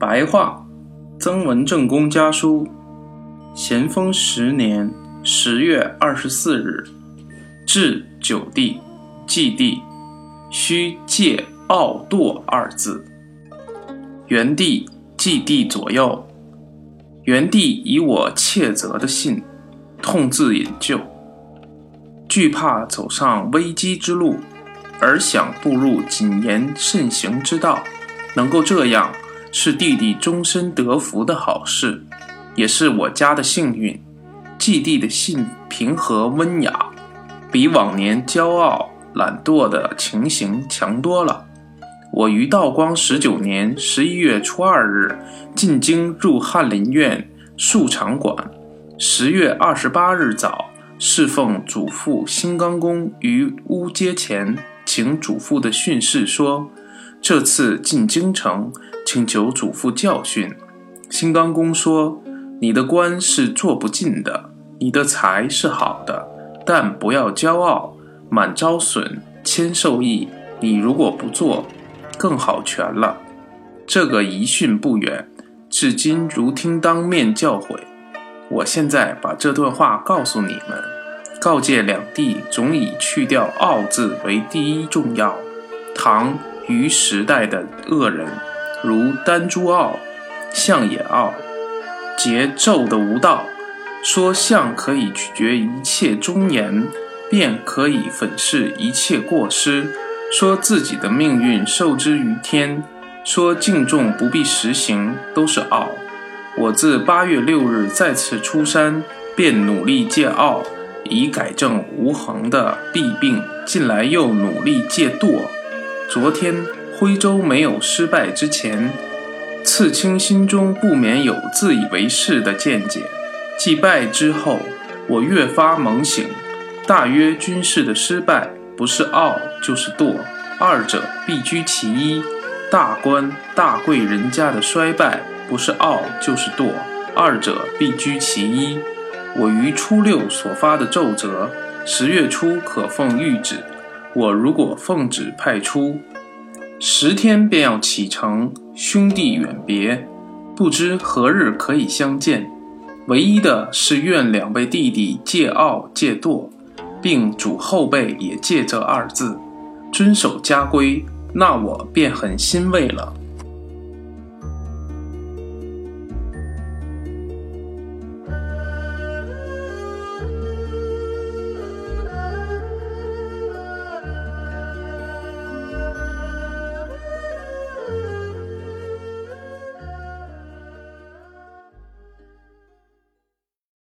白话，曾文正公家书，咸丰十年十月二十四日，至九帝、祭帝，须戒傲惰二字。元帝、祭帝左右，元帝以我窃责的信，痛自引咎，惧怕走上危机之路，而想步入谨言慎行之道，能够这样。是弟弟终身得福的好事，也是我家的幸运。季弟的信平和温雅，比往年骄傲懒惰的情形强多了。我于道光十九年十一月初二日进京入翰林院庶长馆，十月二十八日早侍奉祖父新刚公于屋阶前，请祖父的训示说：这次进京城。请求祖父教训，新刚公说：“你的官是做不尽的，你的财是好的，但不要骄傲，满招损，谦受益。你如果不做，更好全了。”这个遗训不远，至今如听当面教诲。我现在把这段话告诉你们，告诫两地总以去掉“傲”字为第一重要。唐虞时代的恶人。如丹朱傲、相也傲，桀纣的无道，说相可以取决一切忠言，便可以粉饰一切过失，说自己的命运受之于天，说敬重不必实行，都是傲。我自八月六日再次出山，便努力戒傲，以改正无恒的弊病。近来又努力戒惰。昨天。徽州没有失败之前，刺青心中不免有自以为是的见解；既败之后，我越发猛醒，大约军事的失败不是傲就是惰，二者必居其一；大官大贵人家的衰败不是傲就是惰，二者必居其一。我于初六所发的奏折，十月初可奉谕旨。我如果奉旨派出。十天便要启程，兄弟远别，不知何日可以相见。唯一的是愿两位弟弟戒傲戒惰，并嘱后辈也戒这二字，遵守家规，那我便很欣慰了。